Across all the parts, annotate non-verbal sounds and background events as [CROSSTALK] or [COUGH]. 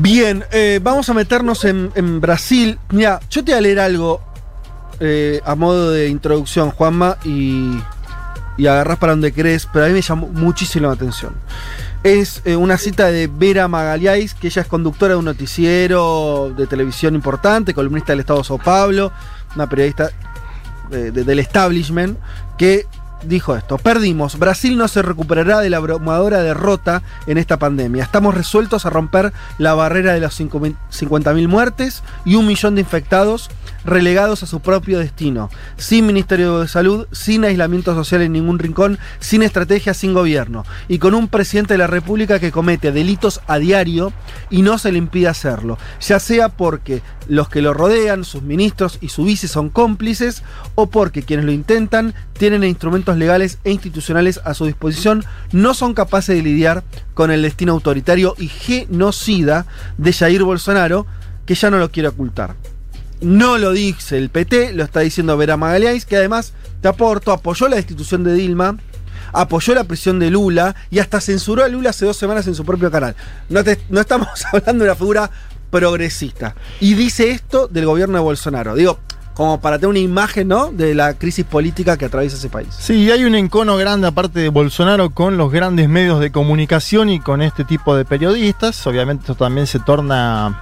Bien, eh, vamos a meternos en, Brasil. Mira, yo te voy a leer algo eh, a modo de introducción, Juanma, y, y agarrás para donde crees, pero a mí me llamó muchísimo la atención. Es eh, una cita de Vera Magalhães, que ella es conductora de un noticiero de televisión importante, columnista del Estado de Sao Paulo, una periodista de- del establishment, que dijo esto, perdimos, Brasil no se recuperará de la abrumadora derrota en esta pandemia. Estamos resueltos a romper la barrera de los 50.000 muertes y un millón de infectados relegados a su propio destino, sin Ministerio de Salud, sin aislamiento social en ningún rincón, sin estrategia, sin gobierno, y con un presidente de la República que comete delitos a diario y no se le impide hacerlo, ya sea porque los que lo rodean, sus ministros y su vice son cómplices, o porque quienes lo intentan tienen instrumentos legales e institucionales a su disposición, no son capaces de lidiar con el destino autoritario y genocida de Jair Bolsonaro, que ya no lo quiere ocultar. No lo dice el PT, lo está diciendo Vera Magalhães, que además, te aporto, apoyó la destitución de Dilma, apoyó la prisión de Lula y hasta censuró a Lula hace dos semanas en su propio canal. No, no estamos [LAUGHS] hablando de una figura progresista. Y dice esto del gobierno de Bolsonaro. Digo, como para tener una imagen, ¿no? De la crisis política que atraviesa ese país. Sí, hay un encono grande aparte de Bolsonaro con los grandes medios de comunicación y con este tipo de periodistas. Obviamente esto también se torna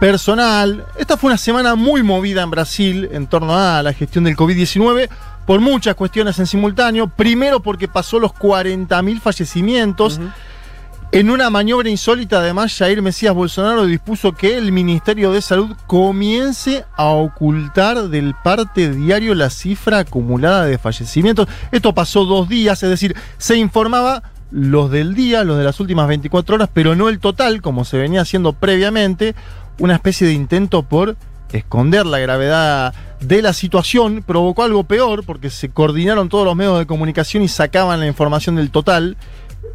personal. Esta fue una semana muy movida en Brasil en torno a la gestión del COVID-19 por muchas cuestiones en simultáneo. Primero porque pasó los 40.000 fallecimientos. En una maniobra insólita, además, Jair Mesías Bolsonaro dispuso que el Ministerio de Salud comience a ocultar del parte diario la cifra acumulada de fallecimientos. Esto pasó dos días, es decir, se informaba los del día, los de las últimas 24 horas, pero no el total, como se venía haciendo previamente, una especie de intento por esconder la gravedad de la situación, provocó algo peor, porque se coordinaron todos los medios de comunicación y sacaban la información del total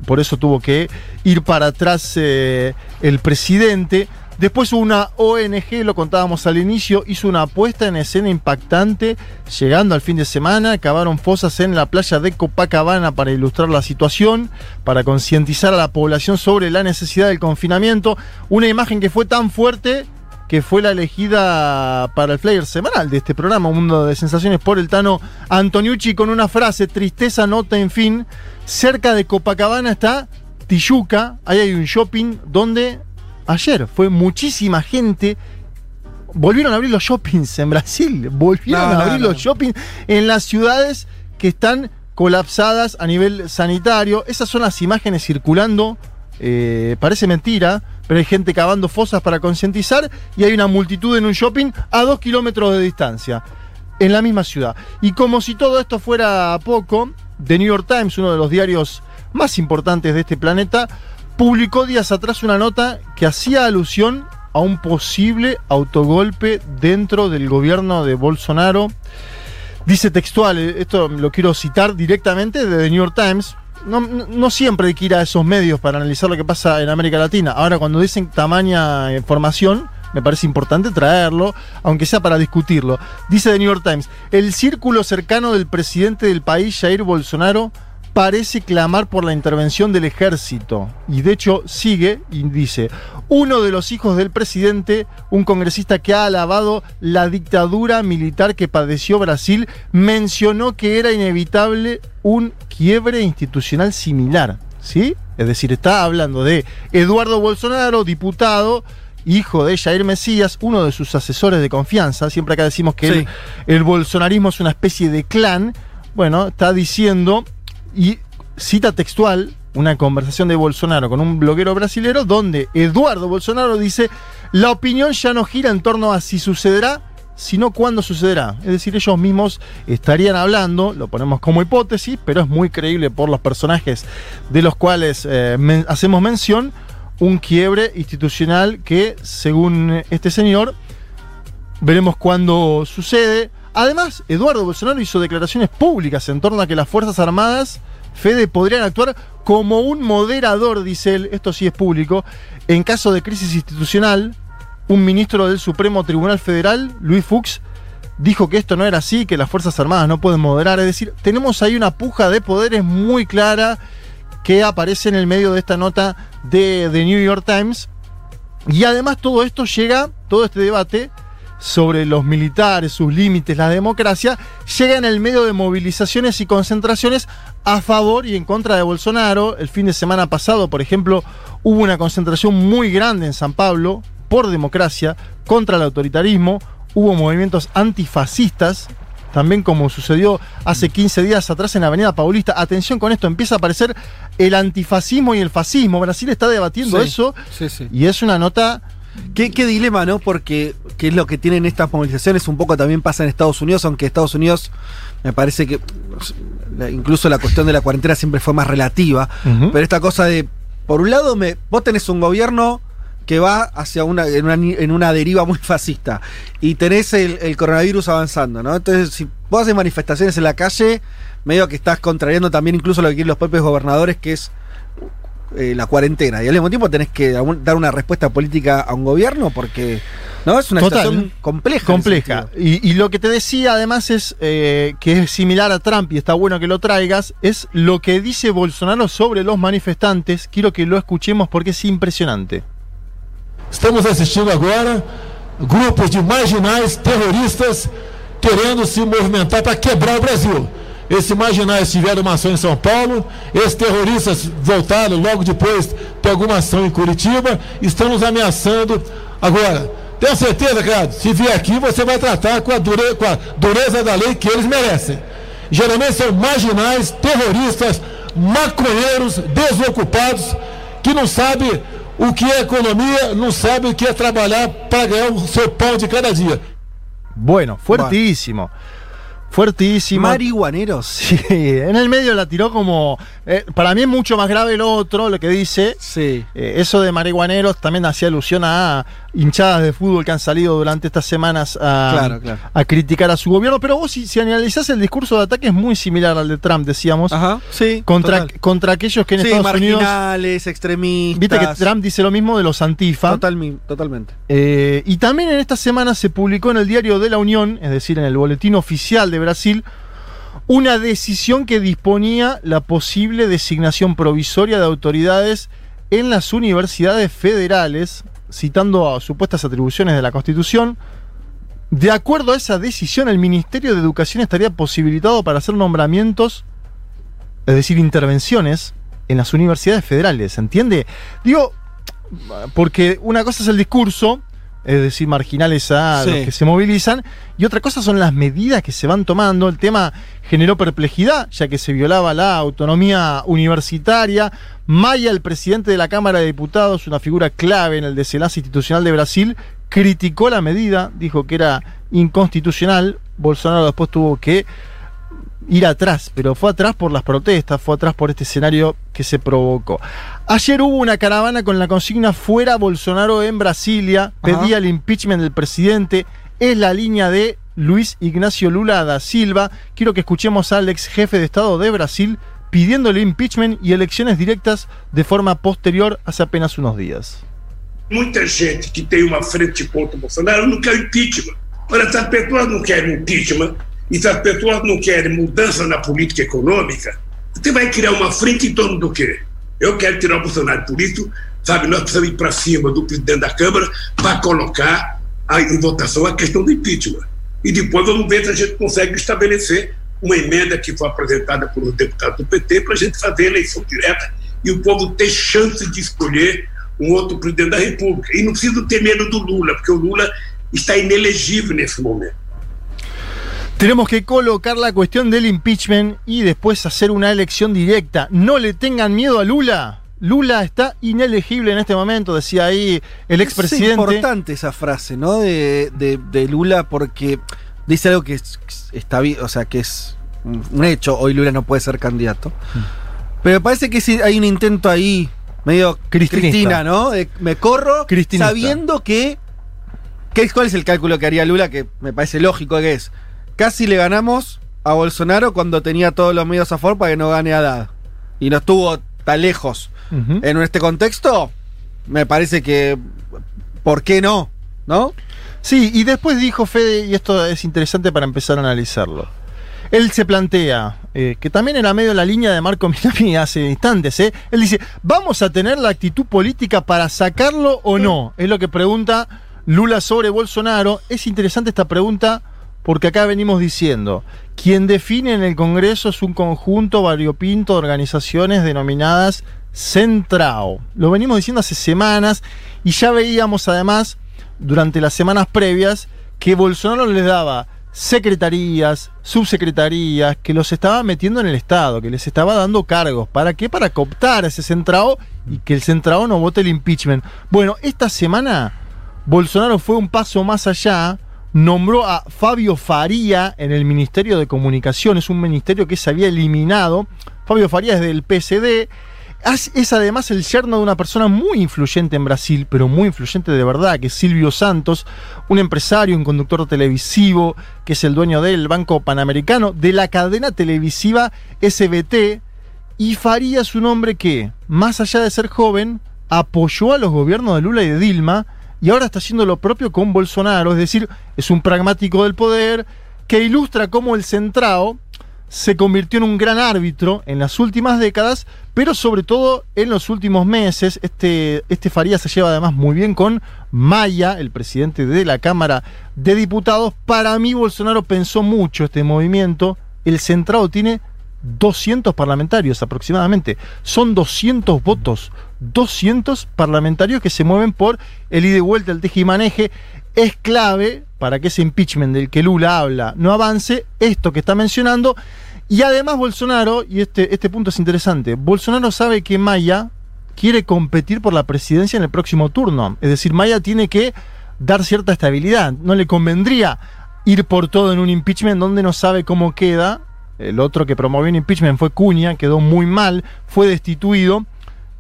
por eso tuvo que ir para atrás eh, el presidente. Después una ONG, lo contábamos al inicio, hizo una puesta en escena impactante, llegando al fin de semana, cavaron fosas en la playa de Copacabana para ilustrar la situación, para concientizar a la población sobre la necesidad del confinamiento. Una imagen que fue tan fuerte que fue la elegida para el flyer semanal de este programa, Un Mundo de Sensaciones, por el Tano Antoniucci, con una frase, tristeza, nota, en fin. Cerca de Copacabana está Tijuca, ahí hay un shopping donde ayer fue muchísima gente. Volvieron a abrir los shoppings en Brasil, volvieron No, a no, abrir no. los shoppings en las ciudades que están colapsadas a nivel sanitario. Esas son las imágenes circulando. eh, parece mentira, pero hay gente cavando fosas para concientizar y hay una multitud en un shopping a dos kilómetros de distancia, en la misma ciudad. Y como si todo esto fuera poco, The New York Times, uno de los diarios más importantes de este planeta, publicó días atrás una nota que hacía alusión a un posible autogolpe dentro del gobierno de Bolsonaro. Dice textual, esto lo quiero citar directamente de The New York Times. No, siempre hay que ir a esos medios para analizar lo que pasa en América Latina. Ahora, cuando dicen tamaña información, me parece importante traerlo, aunque sea para discutirlo. Dice The New York Times, el círculo cercano del presidente del país, Jair Bolsonaro, parece clamar por la intervención del ejército. Y de hecho sigue y dice, uno de los hijos del presidente, un congresista que ha alabado la dictadura militar que padeció Brasil, mencionó que era inevitable un quiebre institucional similar. ¿Sí? Es decir, está hablando de Eduardo Bolsonaro, diputado, hijo de Jair Mesías, uno de sus asesores de confianza. Siempre acá decimos que Sí. el, el bolsonarismo es una especie de clan. Bueno, está diciendo y cita textual una conversación de Bolsonaro con un bloguero brasilero donde Eduardo Bolsonaro dice, la opinión ya no gira en torno a si sucederá, sino cuándo sucederá. Es decir, ellos mismos estarían hablando, lo ponemos como hipótesis, pero es muy creíble por los personajes de los cuales eh, hacemos mención, un quiebre institucional que, según este señor, Veremos cuándo sucede. Además, Eduardo Bolsonaro hizo declaraciones públicas en torno a que las Fuerzas Armadas, Fede, podrían actuar como un moderador, dice él, esto sí es público, en caso de crisis institucional. Un ministro del Supremo Tribunal Federal, Luis Fuchs, dijo que esto no era así, que las Fuerzas Armadas no pueden moderar. Es decir, tenemos ahí una puja de poderes muy clara que aparece en el medio de esta nota de The New York Times Y además todo esto llega, todo este debate sobre los militares, sus límites, la democracia, llega en el medio de movilizaciones y concentraciones a favor y en contra de Bolsonaro. El fin de semana pasado, por ejemplo, hubo una concentración muy grande en San Pablo por democracia, contra el autoritarismo, hubo movimientos antifascistas, también como sucedió hace 15 días atrás en la Avenida Paulista. Atención con esto, empieza a aparecer el antifascismo y el fascismo. Brasil está debatiendo Sí, eso sí, sí. y es una nota ¿Qué, qué dilema, ¿no? Porque qué es lo que tienen estas movilizaciones, un poco también pasa en Estados Unidos, aunque Estados Unidos me parece que incluso la cuestión de la cuarentena siempre fue más relativa, pero esta cosa de, por un lado, me, vos tenés un gobierno que va hacia una en, una ni- en una deriva muy fascista y tenés el, el coronavirus avanzando, ¿no? Entonces, si vos haces manifestaciones en la calle, medio que estás contrariando también incluso lo que quieren los propios gobernadores, que es eh, la cuarentena. Y al mismo tiempo tenés que dar una respuesta política a un gobierno porque no es una Total. situación compleja. compleja. y lo que te decía además es eh, que es similar a Trump y está bueno que lo traigas, es lo que dice Bolsonaro sobre los manifestantes. Quiero que lo escuchemos porque es impresionante. Estamos assistindo agora grupos de marginais terroristas querendo se movimentar para quebrar o Brasil. Esses marginais tiveram uma ação em São Paulo, esses terroristas voltaram logo depois de alguma ação em Curitiba, estão nos ameaçando agora. Tenho certeza, cara, se vier aqui você vai tratar com a, dure- com a dureza da lei que eles merecem. Geralmente são marginais, terroristas, maconheiros, desocupados, que não sabem o que é economia, não sabem o que é trabalhar para ganhar o seu pão de cada dia. Bueno, fuertísimo. Fuertísimo. Marihuaneros. [LAUGHS] Sí, en el medio la tiró como. eh, para mí es mucho más grave lo otro, lo que dice. Sí. Eh, eso de marihuaneros también hacía alusión a hinchadas de fútbol que han salido durante estas semanas a, Claro, claro. a criticar a su gobierno. Pero vos, si, si analizás el discurso de ataque, es muy similar al de Trump, decíamos. Ajá. Sí. contra, total. contra aquellos que en Sí, Estados Unidos. marginales, extremistas. Viste que Trump dice lo mismo de los antifa. Total- totalmente. Eh, y también en esta semana se publicó en el Diario de la Unión, es decir, en el Boletín Oficial de Brasil, una decisión que disponía la posible designación provisoria de autoridades en las universidades federales, citando a supuestas atribuciones de la Constitución. De acuerdo a esa decisión, el Ministerio de Educación estaría posibilitado para hacer nombramientos, es decir, intervenciones en las universidades federales, ¿entiende? Digo, porque una cosa es el discurso, es decir, marginales a Sí. los que se movilizan, y otra cosa son las medidas que se van tomando. El tema generó perplejidad, ya que se violaba la autonomía universitaria. Maya, el presidente de la Cámara de Diputados, una figura clave en el desenlace institucional de Brasil, criticó la medida, dijo que era inconstitucional. Bolsonaro después tuvo que ir atrás, pero fue atrás por las protestas, fue atrás por este escenario que se provocó. Ayer hubo una caravana con la consigna fuera Bolsonaro en Brasilia, pedía el impeachment del presidente, es la línea de Luis Ignacio Lula da Silva. Quiero que escuchemos al ex jefe de Estado de Brasil pidiendo el impeachment y elecciones directas de forma posterior hace apenas unos días. muita gente que tem uma frente contra o Bolsonaro não quer impeachment. Pessoas não querem impeachment e se as pessoas não querem mudança na política econômica, você vai criar uma frente em torno do quê? Eu quero tirar o Bolsonaro. Por isso, sabe, nós precisamos ir para cima do presidente da Câmara para colocar a- em votação a questão do impeachment. E depois vamos ver se a gente consegue estabelecer uma emenda que foi apresentada por um deputado do PT para a gente fazer eleição direta e o povo ter chance de escolher um outro presidente da República. E não precisa ter medo do Lula, porque o Lula está inelegível nesse momento. Tenemos que colocar la cuestión del impeachment y después hacer una elección directa. No le tengan miedo a Lula. Lula está inelegible en este momento, decía ahí el Es expresidente. importante esa frase, ¿no? De, de- de Lula porque dice algo que es- está o sea, que es un hecho. Hoy Lula no puede ser candidato. Mm. Pero parece que sí hay un intento ahí medio Cristinista. Cristina, ¿no? De- me corro Cristinista. sabiendo que, que es- ¿Cuál es el cálculo que haría Lula? Que me parece lógico que es. Casi le ganamos a Bolsonaro cuando tenía todos los medios a favor para que no gane a Haddad. Y no estuvo tan lejos. En este contexto, me parece que. ¿Por qué no? ¿No? Sí, y después dijo Fede, y esto es interesante para empezar a analizarlo. Él se plantea eh, que también era medio la línea de Marco [LAUGHS] Minami hace instantes. ¿eh? Él dice, ¿vamos a tener la actitud política para sacarlo o no? Es lo que pregunta Lula sobre Bolsonaro. Es interesante esta pregunta porque acá venimos diciendo, quien define en el Congreso es un conjunto variopinto de organizaciones denominadas Centrao. Lo venimos diciendo hace semanas y ya veíamos además durante las semanas previas que Bolsonaro les daba secretarías, subsecretarías, que los estaba metiendo en el Estado, que les estaba dando cargos. ¿Para qué? Para cooptar a ese Centrao y que el Centrao no vote el impeachment. Bueno, esta semana Bolsonaro fue un paso más allá nombró a Fabio Faría en el Ministerio de Comunicaciones, un ministerio que se había eliminado. Fabio Faría es del PSD. Es además el yerno de una persona muy influyente en Brasil, pero muy influyente de verdad, que es Silvio Santos, un empresario, un conductor televisivo, que es el dueño del Banco Panamericano, de la cadena televisiva SBT. Y Faría es un hombre que, más allá de ser joven, apoyó a los gobiernos de Lula y de Dilma, y ahora está haciendo lo propio con Bolsonaro, es decir, es un pragmático del poder que ilustra cómo el centrado se convirtió en un gran árbitro en las últimas décadas, pero sobre todo en los últimos meses. Este, este se lleva además muy bien con Maya, el presidente de la Cámara de Diputados. Para mí Bolsonaro pensó mucho este movimiento. El centrado tiene 200 parlamentarios aproximadamente. Son 200 votos, 200 parlamentarios que se mueven por el ida y vuelta, el teje y maneje. Es clave para que ese impeachment del que Lula habla no avance, esto que está mencionando. Y además Bolsonaro, y este, este punto es interesante, Bolsonaro sabe que Maya quiere competir por la presidencia en el próximo turno. Es decir, Maya tiene que dar cierta estabilidad. No le convendría ir por todo en un impeachment donde no sabe cómo queda el otro que promovió un impeachment fue Cuña, quedó muy mal, fue destituido.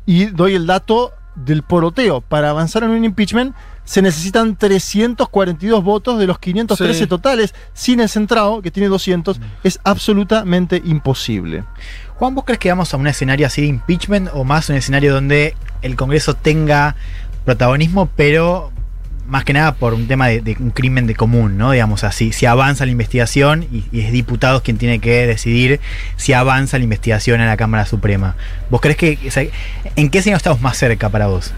Y doy el dato del poroteo. Para avanzar en un impeachment se necesitan 342 votos de los 513 totales. Sin el centrado, que tiene 200, mm. es absolutamente imposible. Juan, ¿vos crees que vamos a un escenario así de impeachment o más un escenario donde el Congreso tenga protagonismo, pero más que nada por un tema de, un crimen de común, ¿no? Digamos así, si avanza la investigación y, es diputados quien tiene que decidir si avanza la investigación en la Cámara Suprema. ¿Vos crees que, en qué escenario estamos más cerca para vos?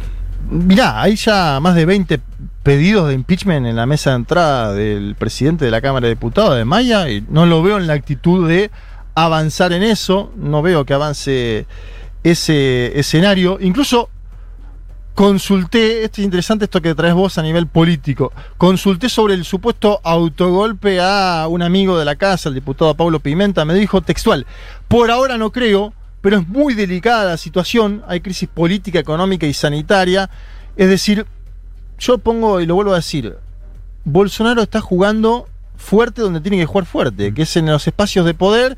Mirá, hay ya más de 20 pedidos de impeachment en la mesa de entrada del presidente de la Cámara de Diputados de Maya y no lo veo en la actitud de avanzar en eso, no veo que avance ese escenario. Incluso consulté, esto es interesante esto que traes vos a nivel político, consulté sobre el supuesto autogolpe a un amigo de la casa, el diputado Pablo Pimenta, me dijo textual, por ahora no creo, pero es muy delicada la situación, hay crisis política, económica y sanitaria, es decir, yo pongo, y lo vuelvo a decir, Bolsonaro está jugando fuerte donde tiene que jugar fuerte, que es en los espacios de poder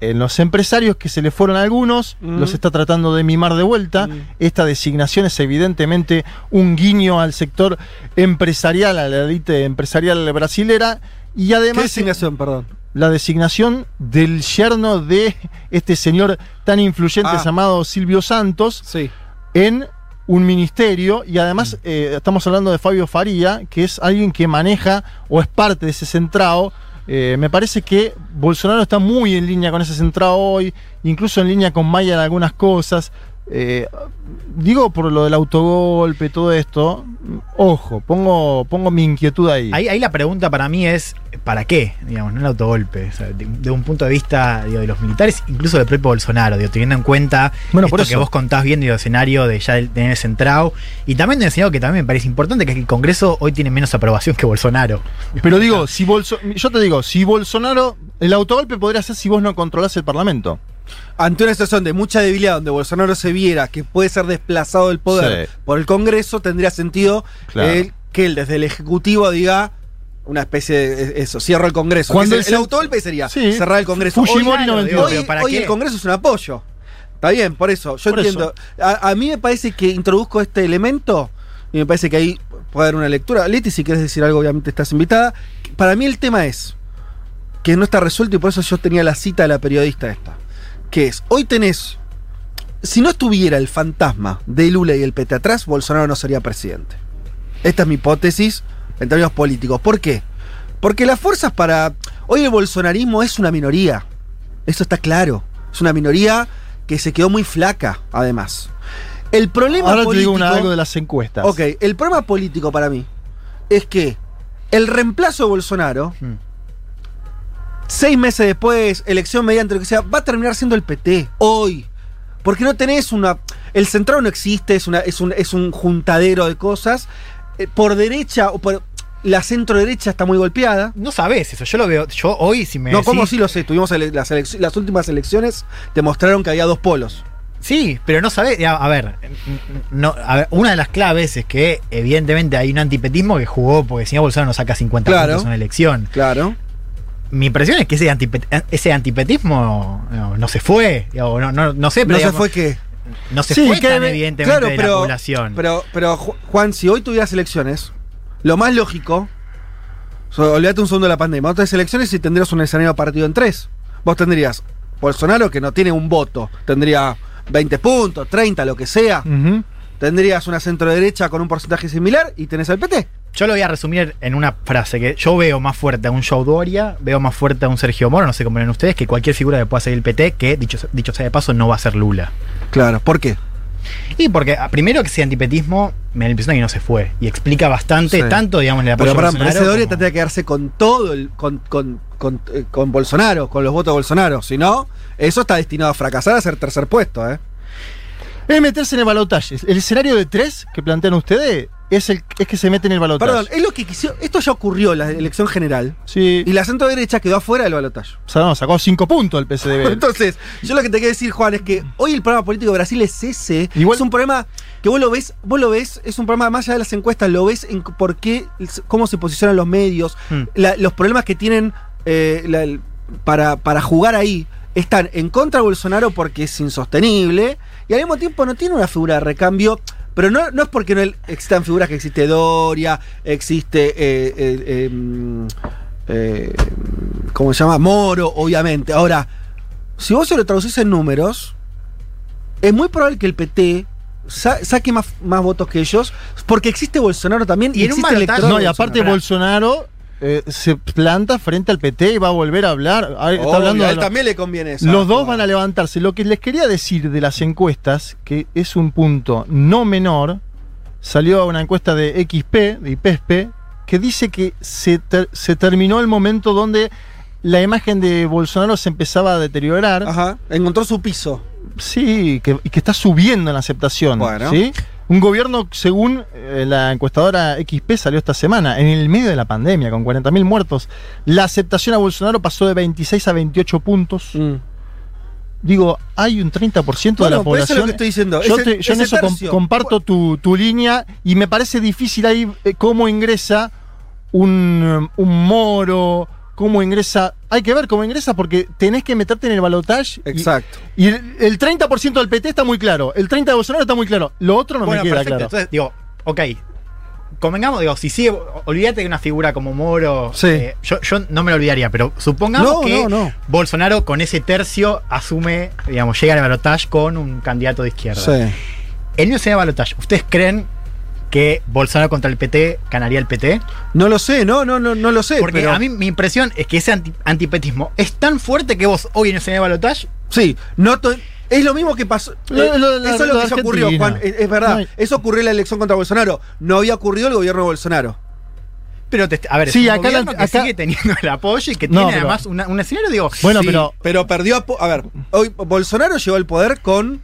en los empresarios que se le fueron algunos, mm. los está tratando de mimar de vuelta. Mm. Esta designación es evidentemente un guiño al sector empresarial, a la élite empresarial brasilera. Y además. ¿Qué designación, perdón? La designación del yerno de este señor tan influyente ah. llamado Silvio Santos sí. en un ministerio y además mm. eh, estamos hablando de Fabio Faría, que es alguien que maneja o es parte de ese centrado eh, me parece que Bolsonaro está muy en línea con ese centrado hoy, incluso en línea con Maya en algunas cosas. Eh, digo por lo del autogolpe, todo esto, ojo, pongo, pongo mi inquietud ahí. ahí. la pregunta para mí es, ¿para qué? Digamos, no el autogolpe. de, un punto de vista de los militares, incluso del propio Bolsonaro, teniendo en cuenta bueno, por eso. que vos contás bien el escenario de ya tener centrado, y también de escenario que también me parece importante, que es que el Congreso hoy tiene menos aprobación que Bolsonaro. Pero digo, si yo te digo, si Bolsonaro, el autogolpe podría ser si vos no controlás el Parlamento ante una situación de mucha debilidad donde Bolsonaro se viera que puede ser desplazado del poder por el Congreso, tendría sentido que él desde el Ejecutivo diga una especie de eso, cierro el Congreso. Cuando el, el autogolpe sería cerrar el Congreso. hoy, el Congreso es un apoyo. Está bien, por eso, yo entiendo. A, mí me parece que introduzco este elemento y me parece que ahí puede haber una lectura. Leti, si quieres decir algo, obviamente estás invitada. Para mí el tema es que no está resuelto y por eso yo tenía la cita de la periodista esta que es, hoy tenés, si no estuviera el fantasma de Lula y el PT atrás, Bolsonaro no sería presidente. Esta es mi hipótesis en términos políticos. ¿Por qué? Porque las fuerzas para... Hoy el bolsonarismo es una minoría. Eso está claro. Es una minoría que se quedó muy flaca, además. El problema Ahora te digo una- algo de las encuestas. Ok, el problema político para mí es que el reemplazo de Bolsonaro, Hmm. Seis meses después, elección mediante lo que sea, va a terminar siendo el PT. Hoy. Porque no tenés una. El centrado no existe, es, una, es, un, es un juntadero de cosas. Eh, por derecha o por. La centro derecha está muy golpeada. No sabes eso, yo lo veo. Yo hoy, si me. No, como sí lo sé. Tuvimos ele- las, últimas elecciones, demostraron que había dos polos. Sí, pero no sabes. A, a ver, no, a ver, una de las claves es que, evidentemente, hay un antipetismo que jugó porque si no Bolsonaro no saca 50 Claro. puntos en una elección. Claro. Mi impresión es que ese, antipet- ese antipetismo no, no se fue. No, no, no sé, pero No se fue que. no se Sí, fue que- tan evidentemente Claro, de la pero, población. pero, pero, Ju- Juan, si hoy tuvieras elecciones, lo más lógico, so- olvídate un segundo de la pandemia, otras elecciones y tendrías un escenario partido en tres. Vos tendrías Bolsonaro, que no tiene un voto, tendría 20 puntos, 30, lo que sea. Tendrías una centro derecha con un porcentaje similar y tenés al PT. Yo lo voy a resumir en una frase que yo veo más fuerte a un Joe Doria, veo más fuerte a un Sergio Moro, no sé cómo ven ustedes, que cualquier figura que pueda seguir el PT, que dicho, dicho sea de paso no va a ser Lula. Claro, ¿por qué? Y porque ah, primero que ese antipetismo me da la impresión de que no se fue. Y explica bastante, Sí. tanto, digamos, el apoyo Pero, a perdón, pero Bolsonaro ese Doria como- tendría que quedarse con todo el. con, con, con, eh, con Bolsonaro, con los votos de Bolsonaro. Si no, eso está destinado a fracasar a ser tercer puesto, ¿eh? Es meterse en el balotaje. El escenario de tres que plantean ustedes es, el, es que se mete en el balotaje. Perdón, es lo que quisieron. Esto ya ocurrió en la elección general. Sí. Y la centro derecha quedó afuera del balotaje. O sea, no, sacó cinco puntos el PSDB. [LAUGHS] Entonces, yo lo que te quiero decir, Juan, es que hoy el problema político de Brasil es ese. Igual- es un problema que vos lo ves, vos lo ves, es un problema más allá de las encuestas, lo ves en por qué, cómo se posicionan los medios, Hmm. la- los problemas que tienen eh, la- para, para jugar ahí. Están en contra de Bolsonaro porque es insostenible y al mismo tiempo no tiene una figura de recambio. Pero no, no es porque no existan figuras que existe Doria, existe. eh, eh, em, eh, ¿Cómo se llama? Moro, obviamente. Ahora, si vos se lo traducís en números, es muy probable que el PT sa- saque más, más votos que ellos, porque existe Bolsonaro también y, Y en un existe electorado No, y aparte Bolsonaro eh, se planta frente al PT y va a volver a hablar. Ah, Está hablando a él también le conviene eso. Los dos van a levantarse. Lo que les quería decir de las encuestas, que es un punto no menor, salió una encuesta de XP, de IPESP, que dice que se, ter- se terminó el momento donde la imagen de Bolsonaro se empezaba a deteriorar. Ajá, encontró su piso. Sí, que, y que está subiendo en la aceptación. Bueno. ¿sí? Un gobierno, según eh, la encuestadora XP, salió esta semana, en el medio de la pandemia, con 40.000 muertos. La aceptación a Bolsonaro pasó de 26 a 28 puntos. Mm. Digo, hay un 30% de Bueno, la pues eso población. es lo que estoy diciendo. Yo, Ese- te- yo en eso tercio. comparto tu, tu línea y me parece difícil ahí eh, cómo ingresa un, un moro, cómo ingresa. Hay que ver cómo ingresa porque tenés que meterte en el balotaje. y- Exacto. Y, el, el 30% del PT está muy claro. El 30% de Bolsonaro está muy claro. Lo otro no bueno, me queda perfecto. claro. Entonces, digo, ok. Convengamos, digo, si sigue, olvídate de una figura como Moro. Sí. eh, yo, yo no me lo olvidaría, pero supongamos No, que no, no. Bolsonaro con ese tercio asume, digamos, llega al balotaje con un candidato de izquierda. Sí. El mío sería balotaje. ¿Ustedes creen que Bolsonaro contra el PT ganaría el PT? No lo sé, no, no, no, no lo sé. Porque pero- a mí mi impresión es que ese anti- antipetismo es tan fuerte que vos hoy en ese de balotaje Sí, no es lo mismo que pasó. Lo- eh, lo- lo- eso es lo lo que ya ocurrió. Juan. Es, es verdad. No hay- Eso ocurrió en la elección contra Bolsonaro. No había ocurrido el gobierno de Bolsonaro. Pero, te- a ver, Sí, es un acá la- gobierno que acá- sigue teniendo el apoyo y que No, tiene pero- además una- un escenario, digo, Bueno, Sí, pero. Pero perdió. A ver, hoy Bolsonaro llegó al poder con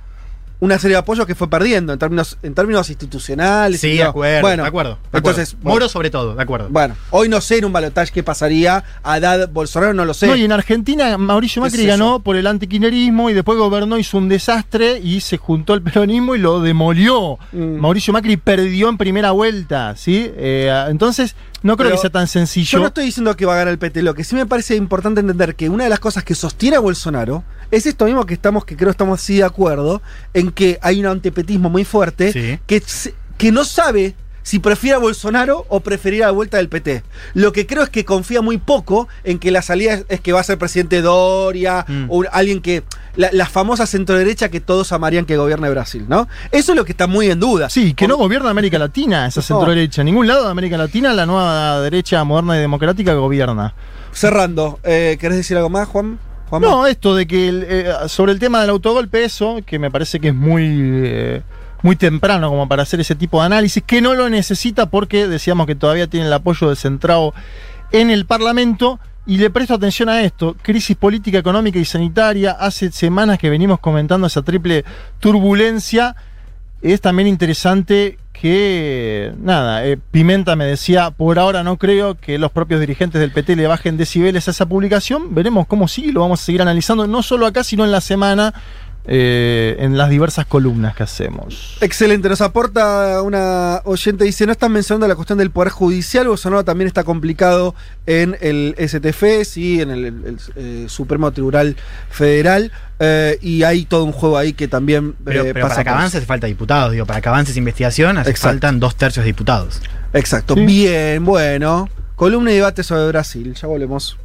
una serie de apoyos que fue perdiendo en términos, en términos institucionales. sí, de acuerdo, Bueno, de acuerdo. de entonces, bueno, Moro sobre todo, de acuerdo. Bueno, hoy no sé en un balotaje qué pasaría. A Haddad Bolsonaro no lo sé. No, y en Argentina Mauricio ¿Qué Macri es ganó por el antiquinerismo y después gobernó, hizo un desastre y se juntó el peronismo y lo demolió. Mm. Mauricio Macri perdió en primera vuelta, ¿sí? Eh, entonces, no creo Pero que sea tan sencillo. Yo no estoy diciendo que va a ganar el PT, lo que sí me parece importante entender que una de las cosas que sostiene a Bolsonaro es esto mismo que estamos, que creo estamos así de acuerdo, en que hay un antipetismo muy fuerte Sí. que, que no sabe si prefiere a Bolsonaro o preferir a la vuelta del PT. Lo que creo es que confía muy poco en que la salida es, es que va a ser presidente Doria Mm. o alguien que. La, la famosa centroderecha que todos amarían que gobierne Brasil, ¿no? Eso es lo que está muy en duda. Sí, que no gobierna América Latina, esa No. centro derecha. En ningún lado de América Latina la nueva derecha moderna y democrática gobierna. Cerrando, eh, ¿querés decir algo más, Juan? No, esto de que el, eh, sobre el tema del autogolpe, eso, que me parece que es muy, eh, muy temprano como para hacer ese tipo de análisis, que no lo necesita porque decíamos que todavía tiene el apoyo de Centrado en el Parlamento. Y le presto atención a esto, crisis política, económica y sanitaria. Hace semanas que venimos comentando esa triple turbulencia. Es también interesante que, nada, eh, Pimenta me decía, por ahora no creo que los propios dirigentes del PT le bajen decibeles a esa publicación. Veremos cómo sí, lo vamos a seguir analizando, no solo acá, sino en la semana, eh, en las diversas columnas que hacemos. Excelente, nos aporta una oyente, dice, no están mencionando la cuestión del Poder Judicial, Bolsonaro también está complicado en el STF, sí, en el, el- el, eh, Supremo Tribunal Federal, eh, y hay todo un juego ahí que también Pero, eh, pero para que avance hace falta diputados, digo, para que avance esa investigación hace Exacto. faltan dos tercios de diputados. Exacto, Sí. bien, bueno. Columna y debate sobre Brasil, ya volvemos.